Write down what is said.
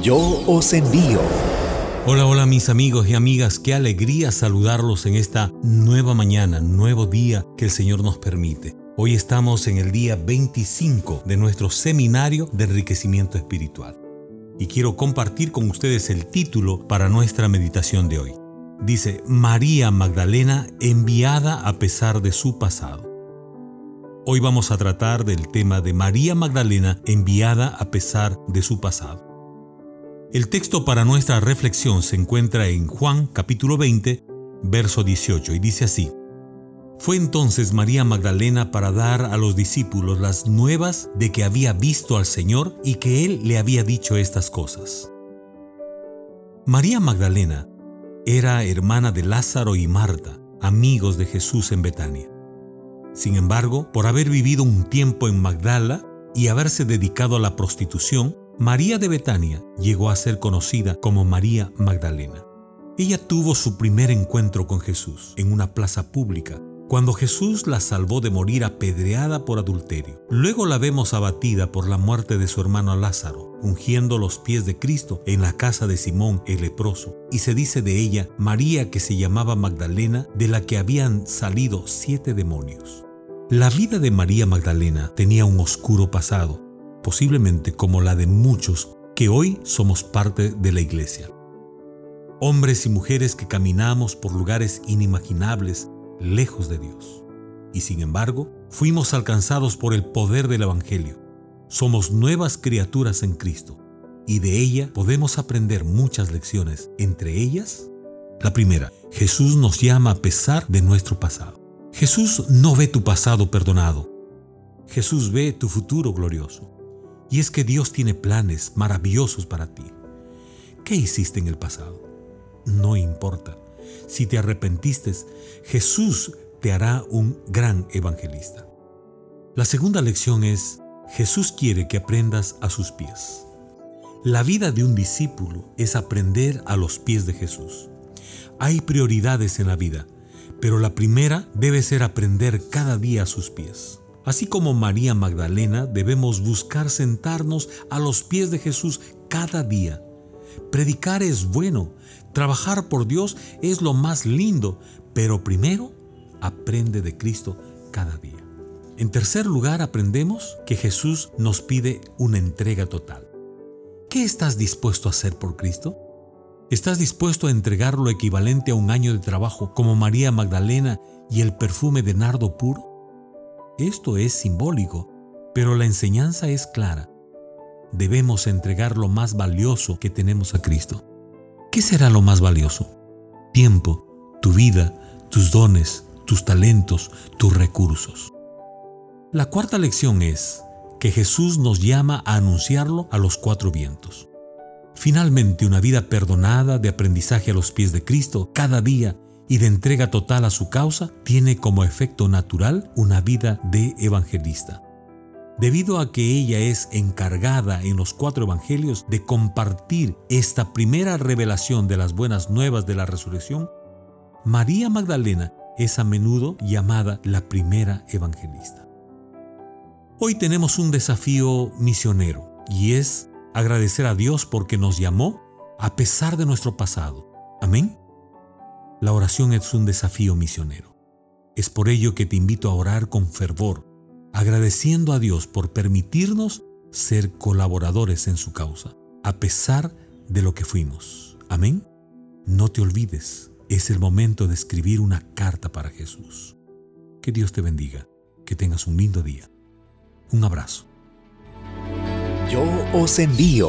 Yo os envío. Hola, hola mis amigos y amigas, qué alegría saludarlos en esta nueva mañana, nuevo día que el Señor nos permite. Hoy estamos en el día 25 de nuestro seminario de enriquecimiento espiritual. Y quiero compartir con ustedes el título para nuestra meditación de hoy. Dice, María Magdalena enviada a pesar de su pasado. Hoy vamos a tratar del tema de María Magdalena enviada a pesar de su pasado. El texto para nuestra reflexión se encuentra en Juan capítulo 20, verso 18, y dice así. Fue entonces María Magdalena para dar a los discípulos las nuevas de que había visto al Señor y que Él le había dicho estas cosas. María Magdalena era hermana de Lázaro y Marta, amigos de Jesús en Betania. Sin embargo, por haber vivido un tiempo en Magdala y haberse dedicado a la prostitución, María de Betania llegó a ser conocida como María Magdalena. Ella tuvo su primer encuentro con Jesús en una plaza pública, cuando Jesús la salvó de morir apedreada por adulterio. Luego la vemos abatida por la muerte de su hermano Lázaro, ungiendo los pies de Cristo en la casa de Simón el leproso, y se dice de ella María que se llamaba Magdalena, de la que habían salido siete demonios. La vida de María Magdalena tenía un oscuro pasado, posiblemente como la de muchos que hoy somos parte de la iglesia. Hombres y mujeres que caminamos por lugares inimaginables, lejos de Dios. Y sin embargo, fuimos alcanzados por el poder del Evangelio. Somos nuevas criaturas en Cristo y de ella podemos aprender muchas lecciones, entre ellas, la primera, Jesús nos llama a pesar de nuestro pasado. Jesús no ve tu pasado perdonado, Jesús ve tu futuro glorioso. Y es que Dios tiene planes maravillosos para ti. ¿Qué hiciste en el pasado? No importa. Si te arrepentiste, Jesús te hará un gran evangelista. La segunda lección es, Jesús quiere que aprendas a sus pies. La vida de un discípulo es aprender a los pies de Jesús. Hay prioridades en la vida, pero la primera debe ser aprender cada día a sus pies. Así como María Magdalena, debemos buscar sentarnos a los pies de Jesús cada día. Predicar es bueno, trabajar por Dios es lo más lindo, pero primero aprende de Cristo cada día. En tercer lugar, aprendemos que Jesús nos pide una entrega total. ¿Qué estás dispuesto a hacer por Cristo? ¿Estás dispuesto a entregar lo equivalente a un año de trabajo como María Magdalena y el perfume de nardo puro? Esto es simbólico, pero la enseñanza es clara. Debemos entregar lo más valioso que tenemos a Cristo. ¿Qué será lo más valioso? Tiempo, tu vida, tus dones, tus talentos, tus recursos. La cuarta lección es que Jesús nos llama a anunciarlo a los cuatro vientos. Finalmente, una vida perdonada de aprendizaje a los pies de Cristo cada día y de entrega total a su causa, tiene como efecto natural una vida de evangelista. Debido a que ella es encargada en los cuatro evangelios de compartir esta primera revelación de las buenas nuevas de la resurrección, María Magdalena es a menudo llamada la primera evangelista. Hoy tenemos un desafío misionero y es agradecer a Dios porque nos llamó a pesar de nuestro pasado. Amén. La oración es un desafío misionero. Es por ello que te invito a orar con fervor, agradeciendo a Dios por permitirnos ser colaboradores en su causa, a pesar de lo que fuimos. Amén. No te olvides, es el momento de escribir una carta para Jesús. Que Dios te bendiga, que tengas un lindo día. Un abrazo. Yo os envío